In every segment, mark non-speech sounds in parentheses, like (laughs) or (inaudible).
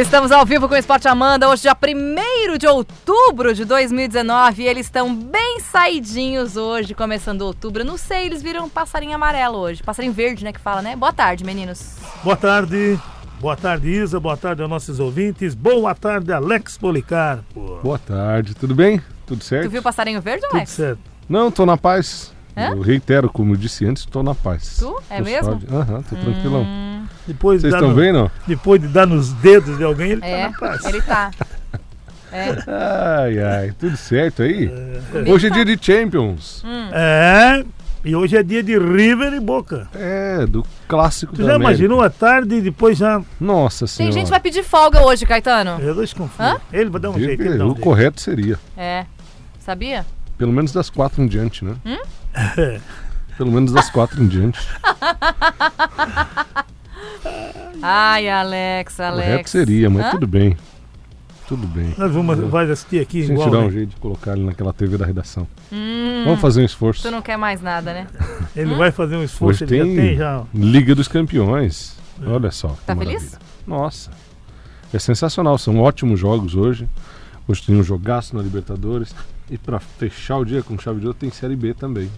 Estamos ao vivo com o Esporte Amanda, hoje dia 1 de outubro de 2019 e eles estão bem saidinhos hoje, começando outubro. Não sei, eles viram um passarinho amarelo hoje, passarinho verde, né, que fala, né? Boa tarde, meninos. Boa tarde, boa tarde Isa, boa tarde aos nossos ouvintes, boa tarde Alex Policarpo. Boa tarde, tudo bem? Tudo certo? Tu viu o passarinho verde, Tudo Alex? certo. Não, tô na paz. Hã? Eu reitero, como eu disse antes, tô na paz. Tu? É Tô mesmo? Aham, tô tranquilão. Depois, de Vocês dar estão não? depois de dar nos dedos de alguém, ele é, tá na paz. ele tá. É. Ai, ai, tudo certo aí? Comigo Hoje é tá. dia de Champions. Hum. É, e hoje é dia de River e Boca. É, do clássico Tu da já América. imaginou a tarde e depois já... Nossa Tem senhora. gente que vai pedir folga hoje, Caetano. Eu desconfio. Hã? Ele vai dar um Deve- jeito. Ele dá um o jeito. correto seria. É. Sabia? Pelo menos das quatro em diante, né? Hum? (laughs) Pelo menos das quatro em diante. (laughs) Ai, Alex, Alex. Correto seria, mas Hã? tudo bem. Tudo bem. Nós vamos vai assistir aqui a igual, gente dar um né? jeito de colocar ele naquela TV da redação. Hum, Vamos fazer um esforço. Tu não quer mais nada, né? (laughs) Ele vai fazer um esforço, Hoje ele tem, já tem já... Liga dos Campeões. Olha só. Tá maravilha. feliz? Nossa. É sensacional. São ótimos jogos hoje. Hoje tem um jogaço na Libertadores. E pra fechar o dia com chave de ouro tem Série B também.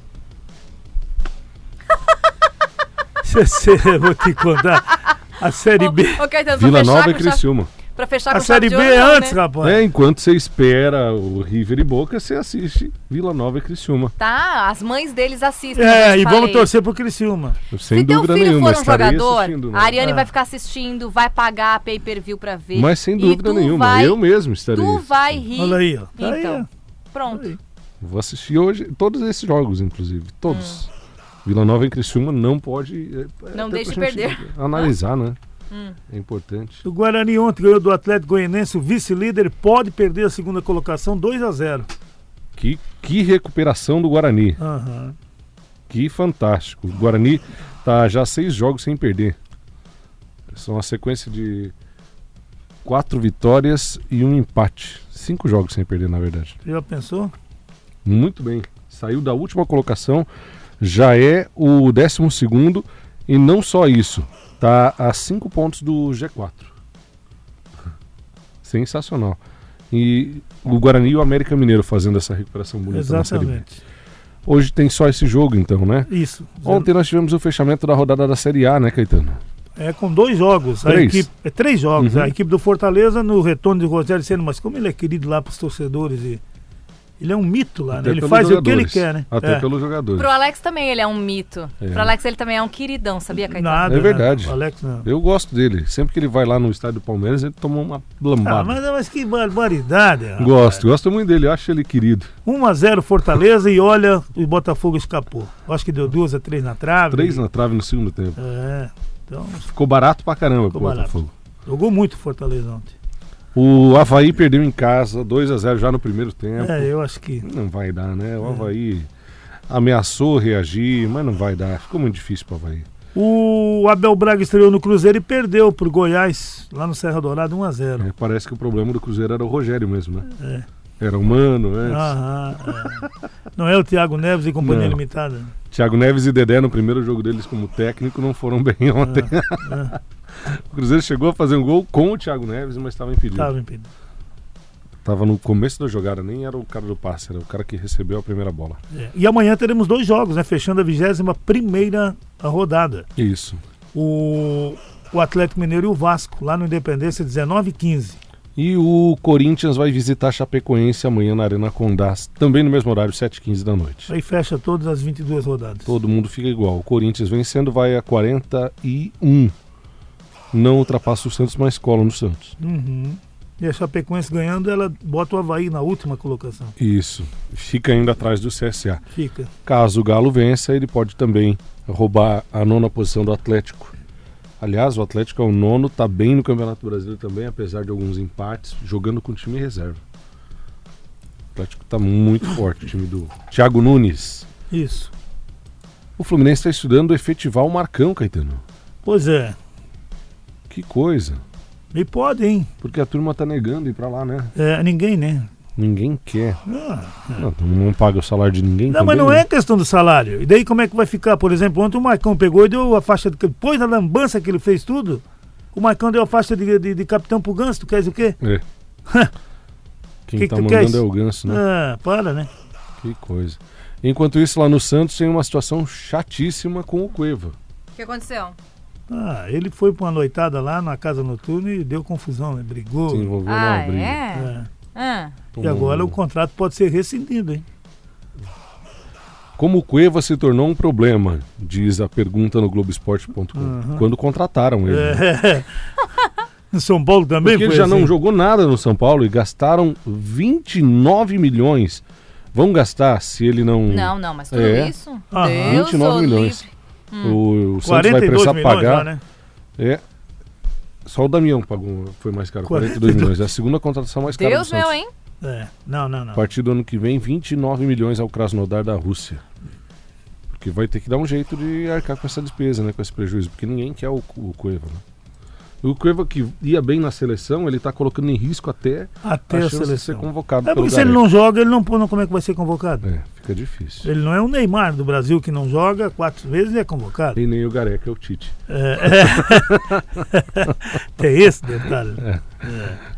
Você, vou te contar. A Série Ô, B... ô, Caetano, Vila fechar Nova e Criciúma. Pra fechar A Série B é ouro, não, antes, né? rapaz. É, enquanto você espera o River e Boca, você assiste Vila Nova e Criciúma. Tá, as mães deles assistem. É, eu e vamos torcer pro Criciúma. Sem Se teu dúvida filho nenhuma. for um jogador, né? a Ariane É. vai ficar assistindo, vai pagar a pay-per-view pra ver. Mas sem dúvida nenhuma. vai- Eu mesmo estarei. Tu vai rir. Olha aí, ó. Tá aí, Então, ó. pronto. Aí. Vou assistir hoje todos esses jogos, inclusive. Todos. Vila Nova e Criciúma não pode. é, Não até deixe perder. Analisar, né? (laughs) Hum. É importante. O Guarani ontem ganhou do Atlético Goianense, o vice-líder pode perder a segunda colocação 2 a 0 Que, que recuperação do Guarani. Aham. Que fantástico. O Guarani tá já seis jogos sem perder. São uma sequência de quatro vitórias e um empate. Cinco jogos sem perder, na verdade. Já pensou? Muito bem. Saiu da última colocação, já é o décimo segundo e não só isso, tá a cinco pontos do G4. Sensacional. E o Guarani e o América Mineiro fazendo essa recuperação bonita na Série B. Exatamente. Hoje tem só esse jogo então, né? Isso. Ontem nós tivemos o fechamento da rodada da Série A, né, Caetano? É com dois jogos. A Três. equipe, é três jogos. Uhum. A equipe do Fortaleza no retorno de Rogério Senna, mas como ele é querido lá pros torcedores e ele é um mito lá, né? Ele faz o que ele jogadores. quer, né? Até é. pelos jogadores. Pro Alex também ele é um mito. É. Pro Alex ele também é um queridão, sabia, Caetano? Nada. É verdade. né? O Alex não. Eu gosto dele. Sempre que ele vai lá no estádio do Palmeiras, ele toma uma lambada. Ah, mas, mas que barbaridade. rapaz. Gosto, gosto muito dele. Eu acho ele querido. 1 a 0 Fortaleza e olha, o Botafogo escapou. Acho que deu duas a três na trave. Três na trave no segundo tempo. É. Então, Ficou barato pra caramba Ficou pro barato. Botafogo. jogou muito o Fortaleza ontem. O Havaí perdeu em casa, 2 a 0 já no primeiro tempo. É, eu acho que. Não vai dar, né? O Havaí ameaçou reagir, mas não vai dar. Ficou muito difícil pro Havaí. O Abel Braga estreou no Cruzeiro e perdeu pro Goiás, lá no Serra Dourada, 1 a 0 É, parece que o problema do Cruzeiro era o Rogério mesmo, né? É. Era o Mano, antes. Aham, é. Não é o Thiago Neves e Companhia Não. Limitada? Thiago Neves e Dedé no primeiro jogo deles como técnico não foram bem ontem. Ah, O Cruzeiro chegou a fazer um gol com o Thiago Neves, mas estava impedido. Tava impedido. Tava no começo da jogada, nem era o cara do passe, era o cara que recebeu a primeira bola. É. E amanhã teremos dois jogos, né? Fechando a 21 primeira rodada. Isso. O, o Atlético Mineiro e o Vasco, lá no Independência, 19 e 15. E o Corinthians vai visitar Chapecoense amanhã na Arena Condás, também no mesmo horário, 7h15 da noite. Aí fecha todas as 22 rodadas. Todo mundo fica igual. O Corinthians vencendo vai a 41. Não ultrapassa o Santos, mas cola no Santos. Uhum. E a Chapecoense ganhando, ela bota o Havaí na última colocação. Isso. Fica ainda atrás do CSA. Fica. Caso o Galo vença, ele pode também roubar a nona posição do Atlético. Aliás, o Atlético é o nono, tá bem no Campeonato Brasileiro também, apesar de alguns empates, jogando com time reserva. O Atlético tá muito (coughs) forte, o time do Thiago Nunes. Isso. O Fluminense está estudando efetivar o Marcão, Caetano. Pois é. Que coisa. E pode, hein? Porque a turma tá negando ir pra lá, né? É, ninguém, né? Ninguém quer. Ah, Não, não paga o salário de ninguém Não, também, mas não né? é questão do salário. E daí como é que vai ficar? Por exemplo, ontem o Marcão pegou e deu a faixa, do, depois da lambança que ele fez tudo, O Marcão deu a faixa de, de, de capitão pro Ganso, tu queres o quê? É. (laughs) Quem Que que tá tu mandando queres? é o Ganso, né? Ah, para, né? Que coisa. Enquanto isso, lá no Santos tem uma situação chatíssima com o Cueva. O que aconteceu? Ah, ele foi pra uma noitada lá na casa noturna e deu confusão, né? Brigou. Se envolveu Ah, numa briga. é? É. Ah, E agora o contrato pode ser rescindido, hein? Como o Cueva se tornou um problema, diz a pergunta no Globoesporte.com. Uhum. Quando contrataram ele. É. No (laughs) São Paulo também Porque ele já assim. não jogou nada no São Paulo e gastaram 29 milhões. Vão gastar se ele não. não, não, mas tudo É. isso? Aham. Deus 29 o milhões. livre. O, o Santos vai 42 precisar pagar. já, né? É. Só o Damião pagou, foi mais caro, 42 42 milhões. É a segunda contratação mais cara Deus do Santos. meu, hein? É. Não, não, não. A partir do ano que vem, 29 milhões ao Krasnodar da Rússia. Porque vai ter que dar um jeito de arcar com essa despesa, né? Com esse prejuízo. Porque ninguém quer o, o Cueva, né? O Cueva que ia bem na seleção, ele tá colocando em risco até, Até a a de ser seleção. convocado É porque se ele não joga, ele não, não como é que vai ser convocado? É, fica difícil. Ele não é o Neymar do Brasil que não joga quatro vezes e é convocado. E nem o Gareca é o Tite. É, é. (laughs) Tem esse detalhe.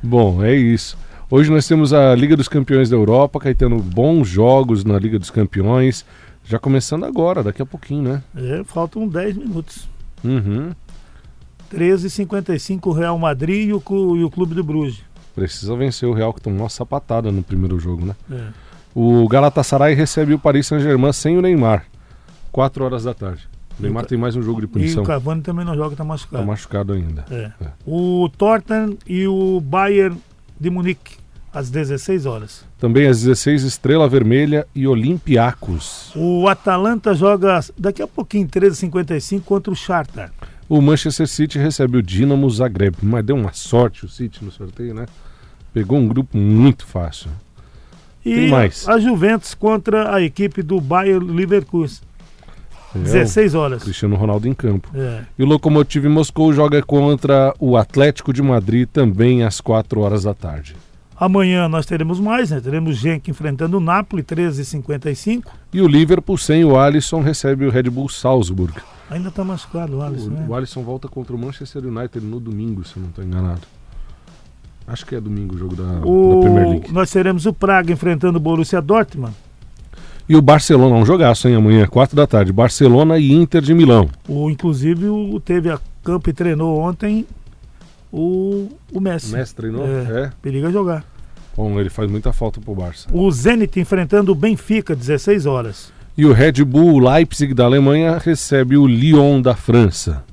Bom, é isso. Hoje nós temos a Liga dos Campeões da Europa, Caetano, bons jogos na Liga dos Campeões. Já começando agora, daqui a pouquinho, né? É, faltam 10 minutos. Uhum. 13h55 o Real Madrid e o, e o Clube do Bruges. Precisa vencer o Real, que tomou uma sapatada no primeiro jogo, né? É. O Galatasaray recebe o Paris Saint-Germain sem o Neymar. 4 horas da tarde. O Neymar E tem mais um jogo de E punição. o Cavani também não joga, tá Tá machucado. machucado ainda. É. É. O Tottenham e o Bayern de Munique, às 16 horas. Também às 16, Estrela Vermelha e Olympiacos. O Atalanta joga daqui a pouquinho, 13h55, contra o Shakhtar. O Manchester City recebe o Dinamo Zagreb. Mas deu uma sorte o City no sorteio, né? Pegou um grupo muito fácil. E a Juventus contra a equipe do Bayern Leverkusen, É, 16 o horas. Cristiano Ronaldo em campo. É. E o Lokomotiv Moscou joga contra o Atlético de Madrid também às 4 horas da tarde. Amanhã nós teremos mais, né? Teremos Genk enfrentando o Napoli, 13h55. E o Liverpool sem o Alisson recebe o Red Bull Salzburg. Ainda tá machucado o Alisson, né? O, o Alisson volta contra o Manchester United no domingo, se eu não estou enganado. Acho que é domingo o jogo da, da Premier O... League. Nós teremos o Praga enfrentando o Borussia Dortmund. E o Barcelona, um jogaço, hein? Amanhã, 4 da tarde. Barcelona e Inter de Milão. O, inclusive, o, teve a campo e treinou ontem o, o Messi. O Messi treinou? É. É. Periga jogar. Bom, ele faz muita falta pro Barça. O Zenit enfrentando o Benfica, 16 horas. E o Red Bull Leipzig da Alemanha recebe o Lyon da França.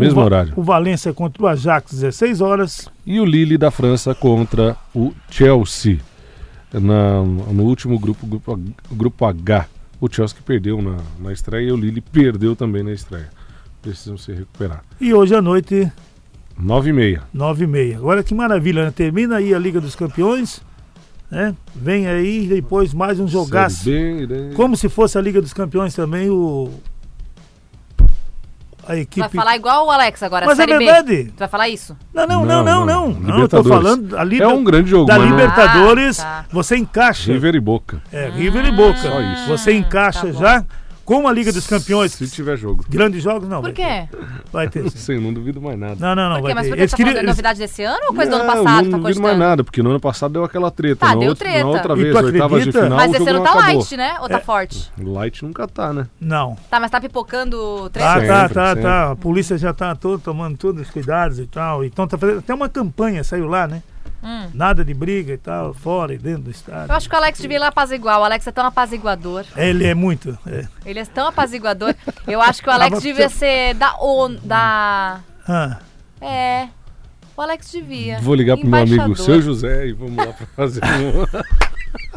Mesmo o, horário. O Valência contra o Ajax, 16 horas. E o Lille da França contra o Chelsea. Na- no último grupo, grupo, grupo H. O Chelsea perdeu na, na estreia e o Lille perdeu também na estreia. Precisam se recuperar. E hoje à noite, 9 e meia. 9h30. Agora que maravilha, né? Termina aí a Liga dos Campeões. Né? Vem aí depois mais um jogaço. Né? Como se fosse a Liga dos Campeões também, o. A equipe. vai falar igual o Alex agora, Mas é Série B. verdade. Tu vai falar isso? Não, não, não, não, não. Não, eu tô falando a Liga, É um grande jogo, da mas não- Libertadores. Ah, tá. Você encaixa. River e Boca. É, River e Boca. Só isso. Você encaixa tá bom. já com a Liga dos Campeões. Se tiver jogo. Grandes jogos, não. Por vai ter. quê? Vai ter. Não sim. sei, não duvido mais nada. Não, não, não. Por quê? Vai Mas Eles tá queriam- novidade desse ano ou coisa do ano Não, passado? Não tá duvido mais nada, porque no ano passado deu aquela treta. Tá, na deu outra, treta. Na outra vez, tu oitavas de final, Mas o esse ano não tá acabou. light, né? Ou tá É. forte? Light nunca tá, né? Não. Tá, mas tá pipocando três Ah, Sempre, tá, tá, sempre. tá. A polícia já tá todo, tomando todos os cuidados e tal. Então tá fazendo. Até uma campanha saiu lá, né? Hum. Nada de briga e tal, fora e dentro do estádio. Eu acho que o Alex devia ir lá apaziguar. O Alex é tão apaziguador. Ele é muito. é. Ele é tão apaziguador. Eu acho que o Alex devia ser da ONU. Da. Ah, É. O Alex devia. Vou ligar pro meu amigo. Seu José e vamos lá pra fazer um. (laughs)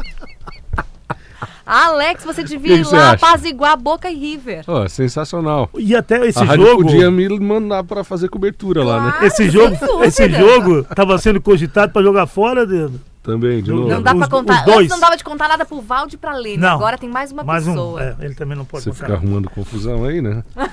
Alex, você (laughs) devia Que que ir você lá apaziguar Boca e River. Ó, sensacional. e até esse a rádio jogo. podia me mandar pra fazer cobertura lá, né? Claro, Esse jogo, esse jogo tava sendo cogitado para jogar fora de, Também, de novo. Não dá pra contar. os dois. Antes não dava de contar nada pro Valde e pra Lene. Não. Agora tem mais uma mais um. pessoa. é, ele também não pode Você contar. fica arrumando confusão aí, né? (laughs)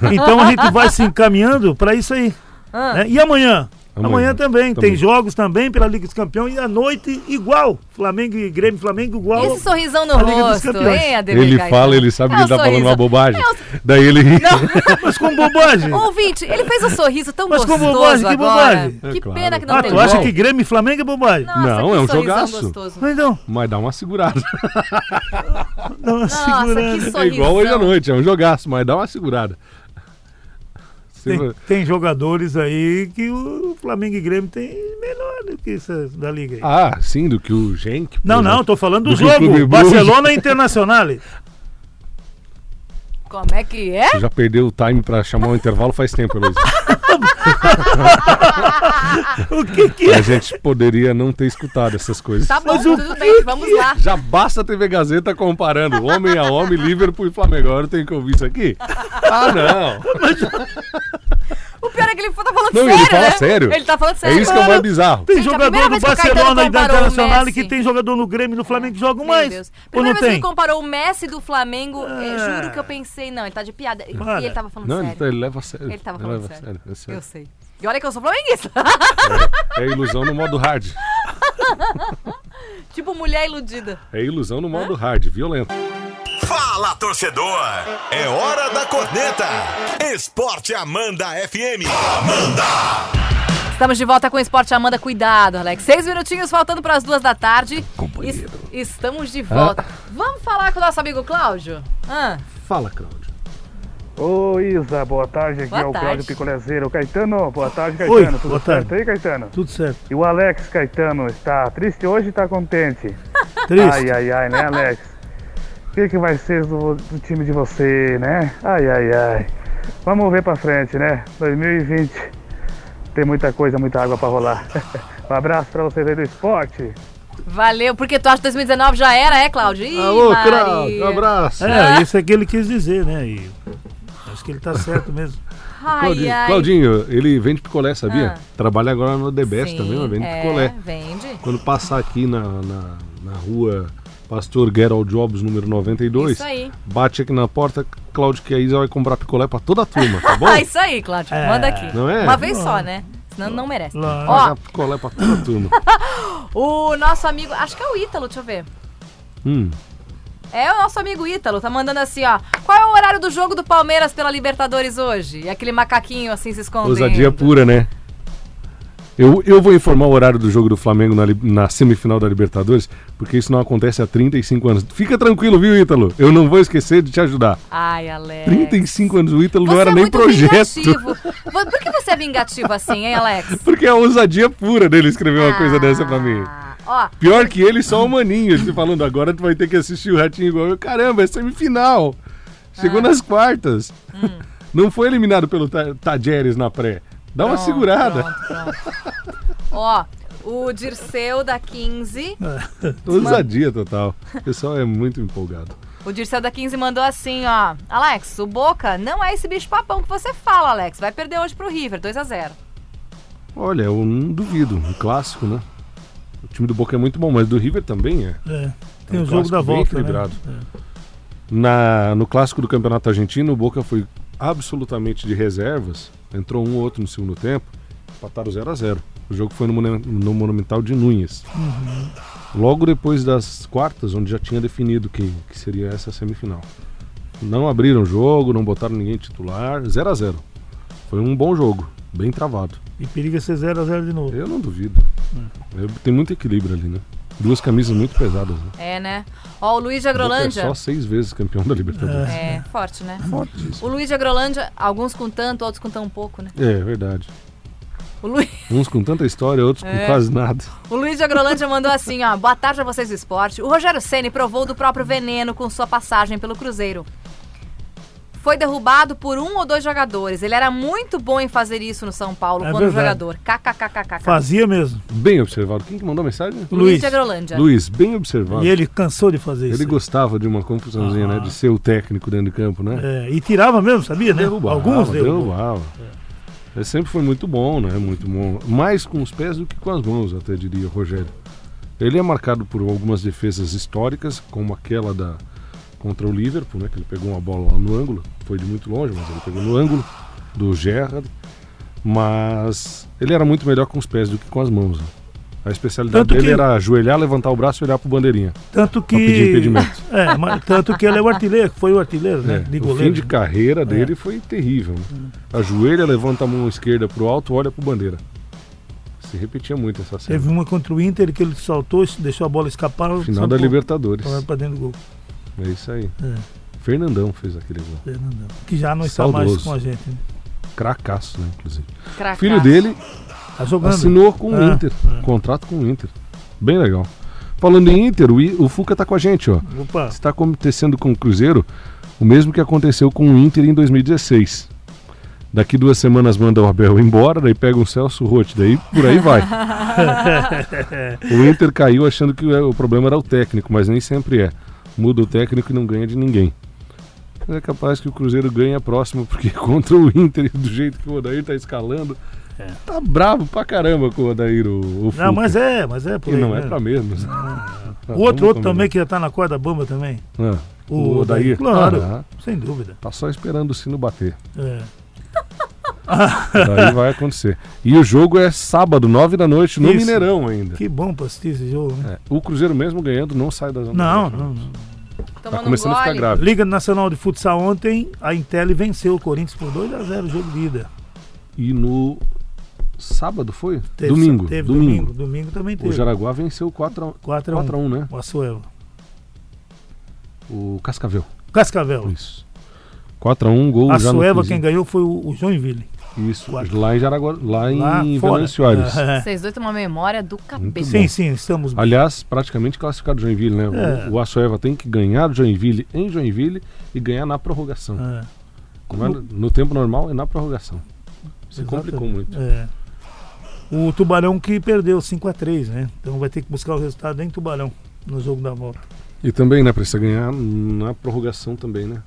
(laughs) Então a gente vai se encaminhando para isso aí. Ah. né? E amanhã, Amanhã, também. também. Tem jogos também pela Liga dos Campeões e à noite igual. Flamengo e Grêmio, Flamengo igual. Esse sorrisão no rosto, hein, Ademir Ele fala, ele sabe É que ele tá falando sorriso. uma bobagem. É o- (laughs) Daí ele ri. (laughs) Mas com bobagem. Ouvinte, ele fez um sorriso tão Mas com gostoso bobagem, que agora. bobagem. É Que claro. pena que não ah, tem tu acha que Grêmio e Flamengo é bobagem? Nossa, Não, que é um jogaço. gostoso. Mas então, Mas dá uma segurada. (laughs) dá uma Nossa, segurada. que É igual hoje à noite, é um jogaço, mas dá uma segurada. Tem, tem jogadores aí que o Flamengo e Grêmio tem melhor do que isso da Liga aí. Ah, sim, do que o Genk. não, não, tô falando do, Do jogo. Barcelona e Internacional. Como é que é? Você já perdeu o time pra chamar o intervalo faz tempo, Luiz. (laughs) (laughs) o que que é? A gente poderia não ter escutado essas coisas. Tá bom, Mas o tudo bem, vamos lá. Já basta a TV Gazeta comparando homem a homem, Liverpool e Flamengo. Agora eu tenho que ouvir isso aqui? Ah, não. O pior é que ele tá falando Não, sério, ele fala né? sério. Ele tá falando É sério. isso que é o mais bizarro. Tem Gente, jogador primeira do vez que o Caetano Barcelona e Internacional que tem jogador no Grêmio e no Flamengo que jogam Meu mais. Deus. Primeira não vez que tem? ele comparou o Messi do Flamengo, Ah. juro que eu pensei, não, ele tá de piada. E Para. ele tava falando Não, ele, sério. tá- ele leva a sério. Ele tava falando leva a sério. é sério. Eu sei. E olha que eu sou flamenguista. É ilusão no modo hard. (laughs) tipo mulher iludida. É ilusão no modo hard, violento. Fala, torcedor! É hora da corneta! Esporte Amanda FM. Estamos de volta com o Esporte Amanda. Cuidado, Alex. Seis minutinhos faltando para as duas da tarde. Companheiro. Es- estamos de volta. Vamos falar com o nosso amigo Cláudio? Ah, Fala, Cláudio. Ô Isa, boa tarde, aqui Boa é o tarde. Cláudio Picolezeiro. Caetano, boa tarde, Oi, Caetano. Tudo boa certo tarde. aí, Caetano? Tudo certo. E o Alex Caetano está triste hoje e está contente? (laughs) Triste. Ai, ai, ai, né, Alex? O que, que vai ser do, do time de você, né? Ai, ai, ai. Vamos ver pra frente, né? 2020 tem muita coisa, muita água pra rolar. um abraço pra vocês aí do esporte. valeu. Porque tu acha que 2019 já era, é, Cláudio? Ih, Alô. Cláudio. Um abraço. É, isso é que ele quis dizer, né? E acho que ele tá certo mesmo. Ai, Claudinho, ai. Claudinho, ele vende picolé, sabia? Ah. Trabalha agora no The Best Sim, também, mas vende é, picolé. Vende. Quando passar aqui na, na, na rua Pastor Gerald Jobs, número 92, Isso aí. bate aqui na porta, Cláudio que a Isa vai comprar picolé pra toda a turma, tá bom? (laughs) Ah, isso aí, Cláudio. É. Manda aqui. Não é? Uma vez só, né? Senão não merece. Lógico. Ó, picolé pra toda a turma. (laughs) o nosso amigo, acho que é o Ítalo, deixa eu ver. hum. É o nosso amigo Ítalo, tá mandando assim, ó. Qual é o horário do jogo do Palmeiras pela Libertadores hoje? E aquele macaquinho assim se escondendo. Ousadia pura, né? Eu, eu vou informar o horário do jogo do Flamengo na, na semifinal da Libertadores, porque isso não acontece há 35 anos. Fica tranquilo, viu, Ítalo? Eu não vou esquecer de te ajudar. Ai, Alex. 35 anos, o Ítalo Você não era é nem projeto. vingativo. Vo- Por que você é vingativo assim, hein, Alex? (laughs) Porque é a ousadia pura dele escrever uma coisa dessa pra mim. Ah, Ó, Pior que ele, só o Maninho. Ele falando, agora tu vai ter que assistir o Ratinho igual eu. Caramba, é semifinal. Chegou Ah. nas quartas. Hum. Não foi eliminado pelo Ta- Tajeres na pré. Dá uma pronto, segurada. pronto, pronto. Ó, o Dirceu da 15. (laughs) Ousadia total. O pessoal é muito empolgado. O Dirceu da 15 mandou assim, ó. Alex, o Boca não é esse bicho papão que você fala, Alex. Vai perder hoje pro River, 2 a 0 Olha, eu não duvido. Um clássico, né? O time do Boca é muito bom, mas do River também é. É, tem um o jogo da bem volta, né? equilibrado. Na, no clássico do Campeonato Argentino, o Boca foi absolutamente de reservas. Entrou um ou outro no segundo tempo. Empataram 0 a 0 O jogo foi no, no Monumental de Núñez. Logo depois das quartas, onde já tinha definido que, que seria essa semifinal. Não abriram o jogo, não botaram ninguém titular. 0 a 0 Foi um bom jogo, bem travado. E periga ser 0x0 de novo. Eu não duvido. Eu- tem muito equilíbrio ali, né? Duas camisas muito pesadas. Né? É, né? Ó, o Luiz de Boca É Agrolândia. só seis vezes campeão da Libertadores. É, forte, né? Fortíssimo. O Luiz de Agrolândia, alguns com tanto, outros com tão pouco, né? É, verdade. O, Lu... (laughs) Uns com tanta história, outros É. com quase nada. o Luiz de Agrolândia mandou assim, ó. Boa tarde a vocês do esporte. O Rogério Ceni provou do próprio veneno com sua passagem pelo Cruzeiro. Foi derrubado por um ou dois jogadores. Ele era muito bom em fazer isso no São Paulo É quando verdade. jogador. KKKKK. Fazia mesmo. Bem observado. Quem que mandou a mensagem? Luiz Luiz. de Agrolândia. Luiz, bem observado. E ele cansou de fazer isso. Ele gostava de uma confusãozinha, Ah. né? De ser o técnico dentro de campo, né? É, e tirava mesmo, sabia, né? Derrubava, Alguns derrubou. derrubava. Ele sempre foi muito bom, né? Muito bom. Mais com os pés do que com as mãos, até diria o Rogério. Ele é marcado por algumas defesas históricas, como aquela da contra o Liverpool, né? Que ele pegou uma bola lá no ângulo. Foi de muito longe, mas ele pegou no ângulo do Gerrard. Mas ele era muito melhor com os pés do que com as mãos. né? A especialidade Tanto dele que- era ajoelhar, levantar o braço e olhar pro bandeirinha. Tanto que. Pedir impedimento. (laughs) É, mas, tanto que ele é o artilheiro, foi o artilheiro, né? É, De o goleiro. fim de carreira dele foi terrível. né? Ajoelha, levanta a mão esquerda pro alto, olha pro bandeira. Se repetia muito essa cena. Teve uma contra o Inter que ele saltou, deixou a bola escapar. Final da saltou, Libertadores. Foi pra dentro do gol. É isso aí. É, Fernandão fez aquele gol. Fernandão. Que já não está mais Saudoso. com a gente. Né? Cracaço, né, inclusive. Cracaço. Filho dele Tá jogando. assinou com o É, Inter. é. Contrato com o Inter. Bem legal. Falando em Inter, o, I- o Fuca tá com a gente, ó. Opa. Está acontecendo com o Cruzeiro o mesmo que aconteceu com o Inter em 2016. Daqui duas semanas manda o Abel embora, daí pega um Celso Rotti, daí por aí vai. (laughs) o Inter caiu achando que o o problema era o técnico, mas nem sempre é. Muda o técnico e não ganha de ninguém. Mas é capaz que o Cruzeiro ganhe a próxima, porque (laughs) contra o Inter, do jeito que o Odair tá escalando, tá bravo pra caramba com o Odair, o, o Fuca. Não, mas é, mas é por E aí, não né? é pra menos. (laughs) O outro, outro também que já tá na corda bamba também. Ah, O, o Odair? Claro, Ah, sem dúvida. tá só esperando o sino bater. É. Daí vai acontecer. E o jogo é sábado, nove da noite, no Isso. Mineirão ainda. Que bom pra assistir esse jogo, né? É, o Cruzeiro mesmo ganhando não sai da zona Não, não, não. Tá Tomando um começando a ficar gole. grave. Liga Nacional de Futsal ontem, a Intel venceu o Corinthians por 2x0 o jogo de ida. E no sábado foi? Teve- domingo. Teve domingo. domingo. Domingo também O teve. Jaraguá venceu 4x1, 4x1. né? O Açoeva. O Cascavel. Cascavel. Isso. 4x1, gol A já no Sueva, 15. quem ganhou foi o, o Joinville. Isso, Quatro. lá em Jaraguá, lá Lá em fora. Venâncio Aires. É. (laughs) Vocês dois têm uma memória do cabelo. Sim, sim, estamos bem. Aliás, praticamente classificado Joinville, né? É. O, o Açoeva tem que ganhar do Joinville em Joinville e ganhar na prorrogação. É, Não é no tempo normal, é na prorrogação. Se complicou muito. É. O Tubarão que perdeu 5x3, né? Então vai ter que buscar o resultado em Tubarão, no jogo da volta. E também, né, precisa ganhar na prorrogação também, né?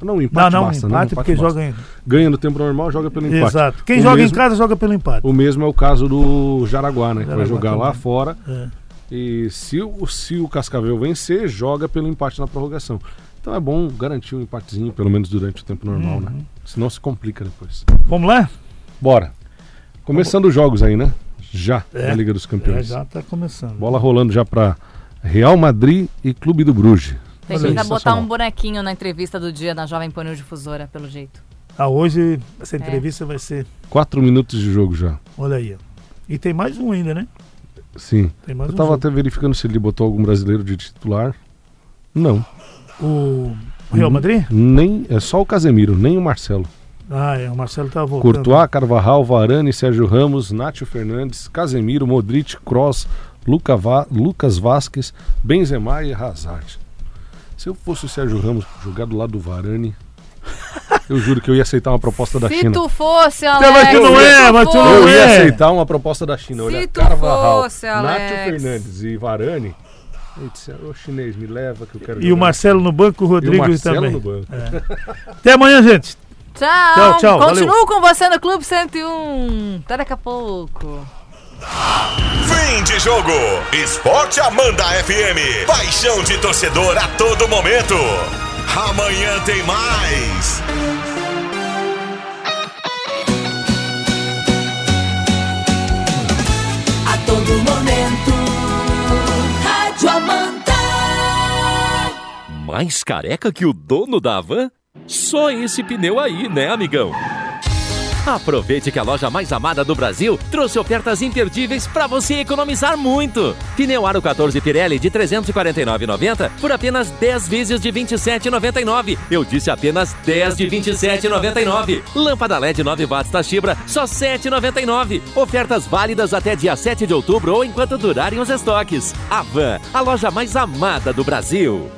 Não, o Não, empate não, basta, né? empate O porque basta. joga em... Ganha no tempo normal, joga pelo empate. Exato. Quem O joga mesmo- em casa joga pelo empate. O mesmo é o caso do Jaraguá, né? que vai Jaraguá jogar lá também. fora. É. E se o, se o Cascavel vencer, joga pelo empate na prorrogação. Então é bom garantir um empatezinho, pelo menos durante o tempo normal, Uhum. né? Senão se complica depois. Vamos lá? Bora. Começando os jogos aí, né? Já, É. na Liga dos É, Campeões. já tá começando. Bola rolando já pra Real Madrid e Clube do Bruges. Tem que botar um bonequinho na entrevista do dia na Jovem Pan Difusora, pelo jeito. Ah, hoje essa É. entrevista vai ser... Quatro minutos de jogo já. Olha aí. E tem mais um ainda, né? Sim. Tem mais Eu um tava jogo. até verificando se ele botou algum brasileiro de titular. Não. O Real Uhum. Madrid? Nem, é só o Casemiro, nem o Marcelo. Ah, é, o Marcelo tá voltando. Courtois, Carvajal, Varane, Sérgio Ramos, Nátio Fernandes, Casemiro, Modric, Kroos, Luca Va- Lucas Vasquez, Benzema e Hazard. Se eu fosse o Sérgio Ramos jogar do lado do Varane, eu juro que eu ia aceitar uma proposta da Se China. tu fosse, mas Alex. tu não se é, tu mas tu não Eu fosse. ia é. aceitar uma proposta da China. Se Olha, tu Carvajal, fosse, Nátio Alex. Fernandes e Varane. Eu ô chinês, me leva que eu quero E o jogar." Marcelo no banco, o E o Rodrigo Marcelo também. no banco. Até amanhã, gente. Tchau. Tchau, tchau, Continuo com você no Clube 101. Até daqui a pouco. Fim de jogo. Esporte Amanda FM. Paixão de torcedor a todo momento. Amanhã tem mais. A todo momento, Rádio Amanda. Mais careca que o dono da van? Só esse pneu aí, né, amigão? Aproveite que a loja mais amada do Brasil trouxe ofertas imperdíveis para você economizar muito. Pneu Aro 14 Pirelli de R$ 349,90 por apenas 10 vezes de R$ 27,99. Eu disse apenas 10 de R$ 27,99. Lâmpada LED 9 watts Toshiba só R$ 7,99. Ofertas válidas até dia 7 de outubro ou enquanto durarem os estoques. A Van, a loja mais amada do Brasil.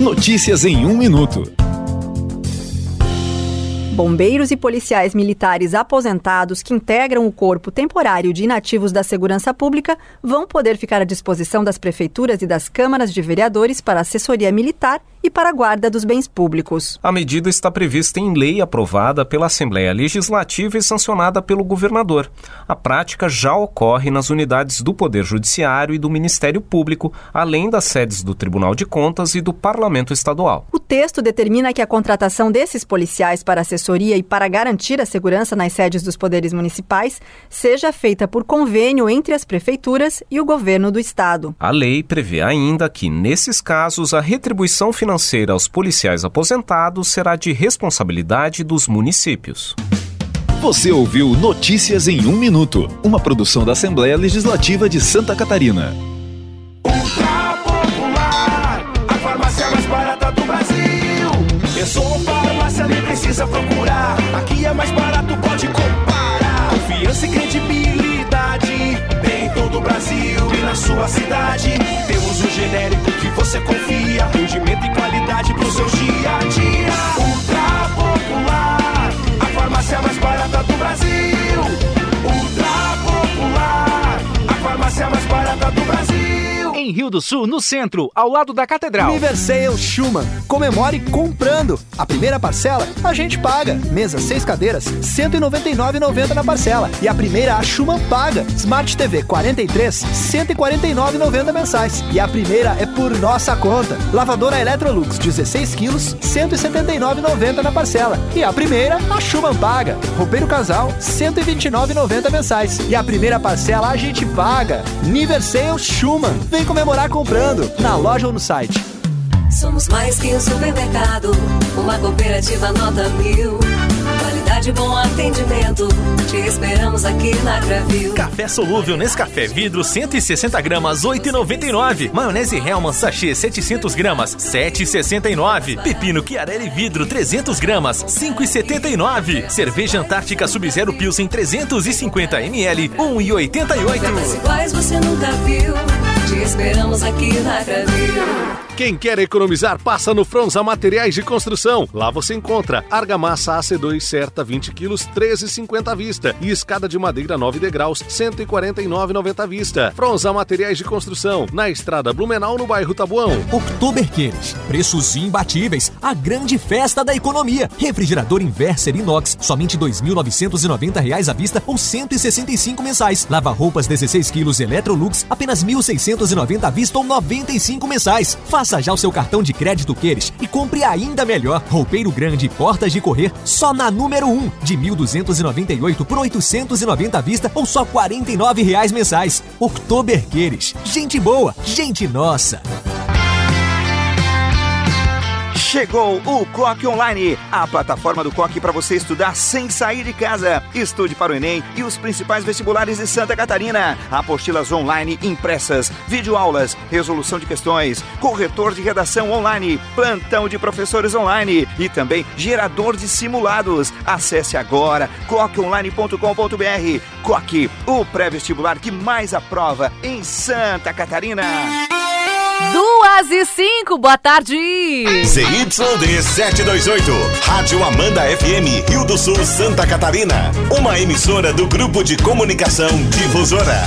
Notícias em um minuto. Bombeiros e policiais militares aposentados que integram o Corpo Temporário de Inativos da Segurança Pública vão poder ficar à disposição das prefeituras e das câmaras de vereadores para assessoria militar e para a guarda dos bens públicos. A medida está prevista em lei aprovada pela Assembleia Legislativa e sancionada pelo governador. A prática já ocorre nas unidades do Poder Judiciário e do Ministério Público, além das sedes do Tribunal de Contas e do Parlamento Estadual. O texto determina que a contratação desses policiais para assessoria e para garantir a segurança nas sedes dos poderes municipais seja feita por convênio entre as prefeituras e o governo do estado. A lei prevê ainda que, nesses casos, a retribuição financeira aos policiais aposentados será de responsabilidade dos municípios. Você ouviu Notícias em um Minuto, uma produção da Assembleia Legislativa de Santa Catarina. Ultra Popular, a farmácia mais barata do Brasil. Pensou farmácia, nem precisa procurar. Aqui é mais barato, pode comparar. Confiança e credibilidade. Tem em todo o Brasil e na sua cidade. Temos o genérico que você confia. Pro seu dia a dia. Ultra Popular, a farmácia mais barata do Brasil. Rio do Sul, no centro, ao lado da Catedral. Universal Schumann. Comemore comprando. A primeira parcela a gente paga. Mesa seis cadeiras, R$ 199,90 na parcela. E a primeira a Schumann paga. Smart TV 43, R$ 149,90 mensais. E a primeira é por nossa conta. Lavadora Electrolux 16 quilos, R$ 179,90 na parcela. E a primeira a Schumann paga. Roupeiro casal, R$ 129,90 mensais. E a primeira parcela a gente paga. Universal Schumann. Vem comemorar comprando. Na loja ou no site. Somos mais que um supermercado, uma cooperativa nota mil. Qualidade, bom atendimento, te esperamos aqui na Gravil. Café solúvel Nescafé vidro 160 gramas 8,99. Maionese Hellman sachê 700 gramas 7,69. Pepino Chiarelli vidro 300 gramas 5,79. Cerveja Antártica Sub-Zero Pilsen 350 ml 1,88. Cafés iguais você nunca viu, te esperamos aqui na Gravil. Quem quer economizar, passa no Fronza Materiais de Construção. Lá você encontra argamassa AC2 certa 20 quilos, 13,50 à vista. E escada de madeira 9 degraus, 149,90 à vista. Fronza Materiais de Construção, na estrada Blumenau, no bairro Tabuão. Oktoberqueires, preços imbatíveis, a grande festa da economia. Refrigerador Inverser Inox, somente 2.990 reais à vista ou 165 mensais. Lava-roupas 16 quilos Electrolux, apenas R$ 1.690 à vista ou 95 mensais. Faça já o seu cartão de crédito Queires e compre ainda melhor. Roupeiro grande portas de correr só na número 1, de 1.298 por 890 à vista ou só 49 reais mensais. Oktober Queires. Gente boa, gente nossa. Chegou o Coque Online, a plataforma do Coque para você estudar sem sair de casa. Estude para o Enem e os principais vestibulares de Santa Catarina. Apostilas online impressas, videoaulas, resolução de questões, corretor de redação online, plantão de professores online e também gerador de simulados. Acesse agora coqueonline.com.br. Coque, o pré-vestibular que mais aprova em Santa Catarina. Duas e cinco, boa tarde! ZYD 728, Rádio Amanda FM, Rio do Sul, Santa Catarina. Uma emissora do Grupo de Comunicação Difusora.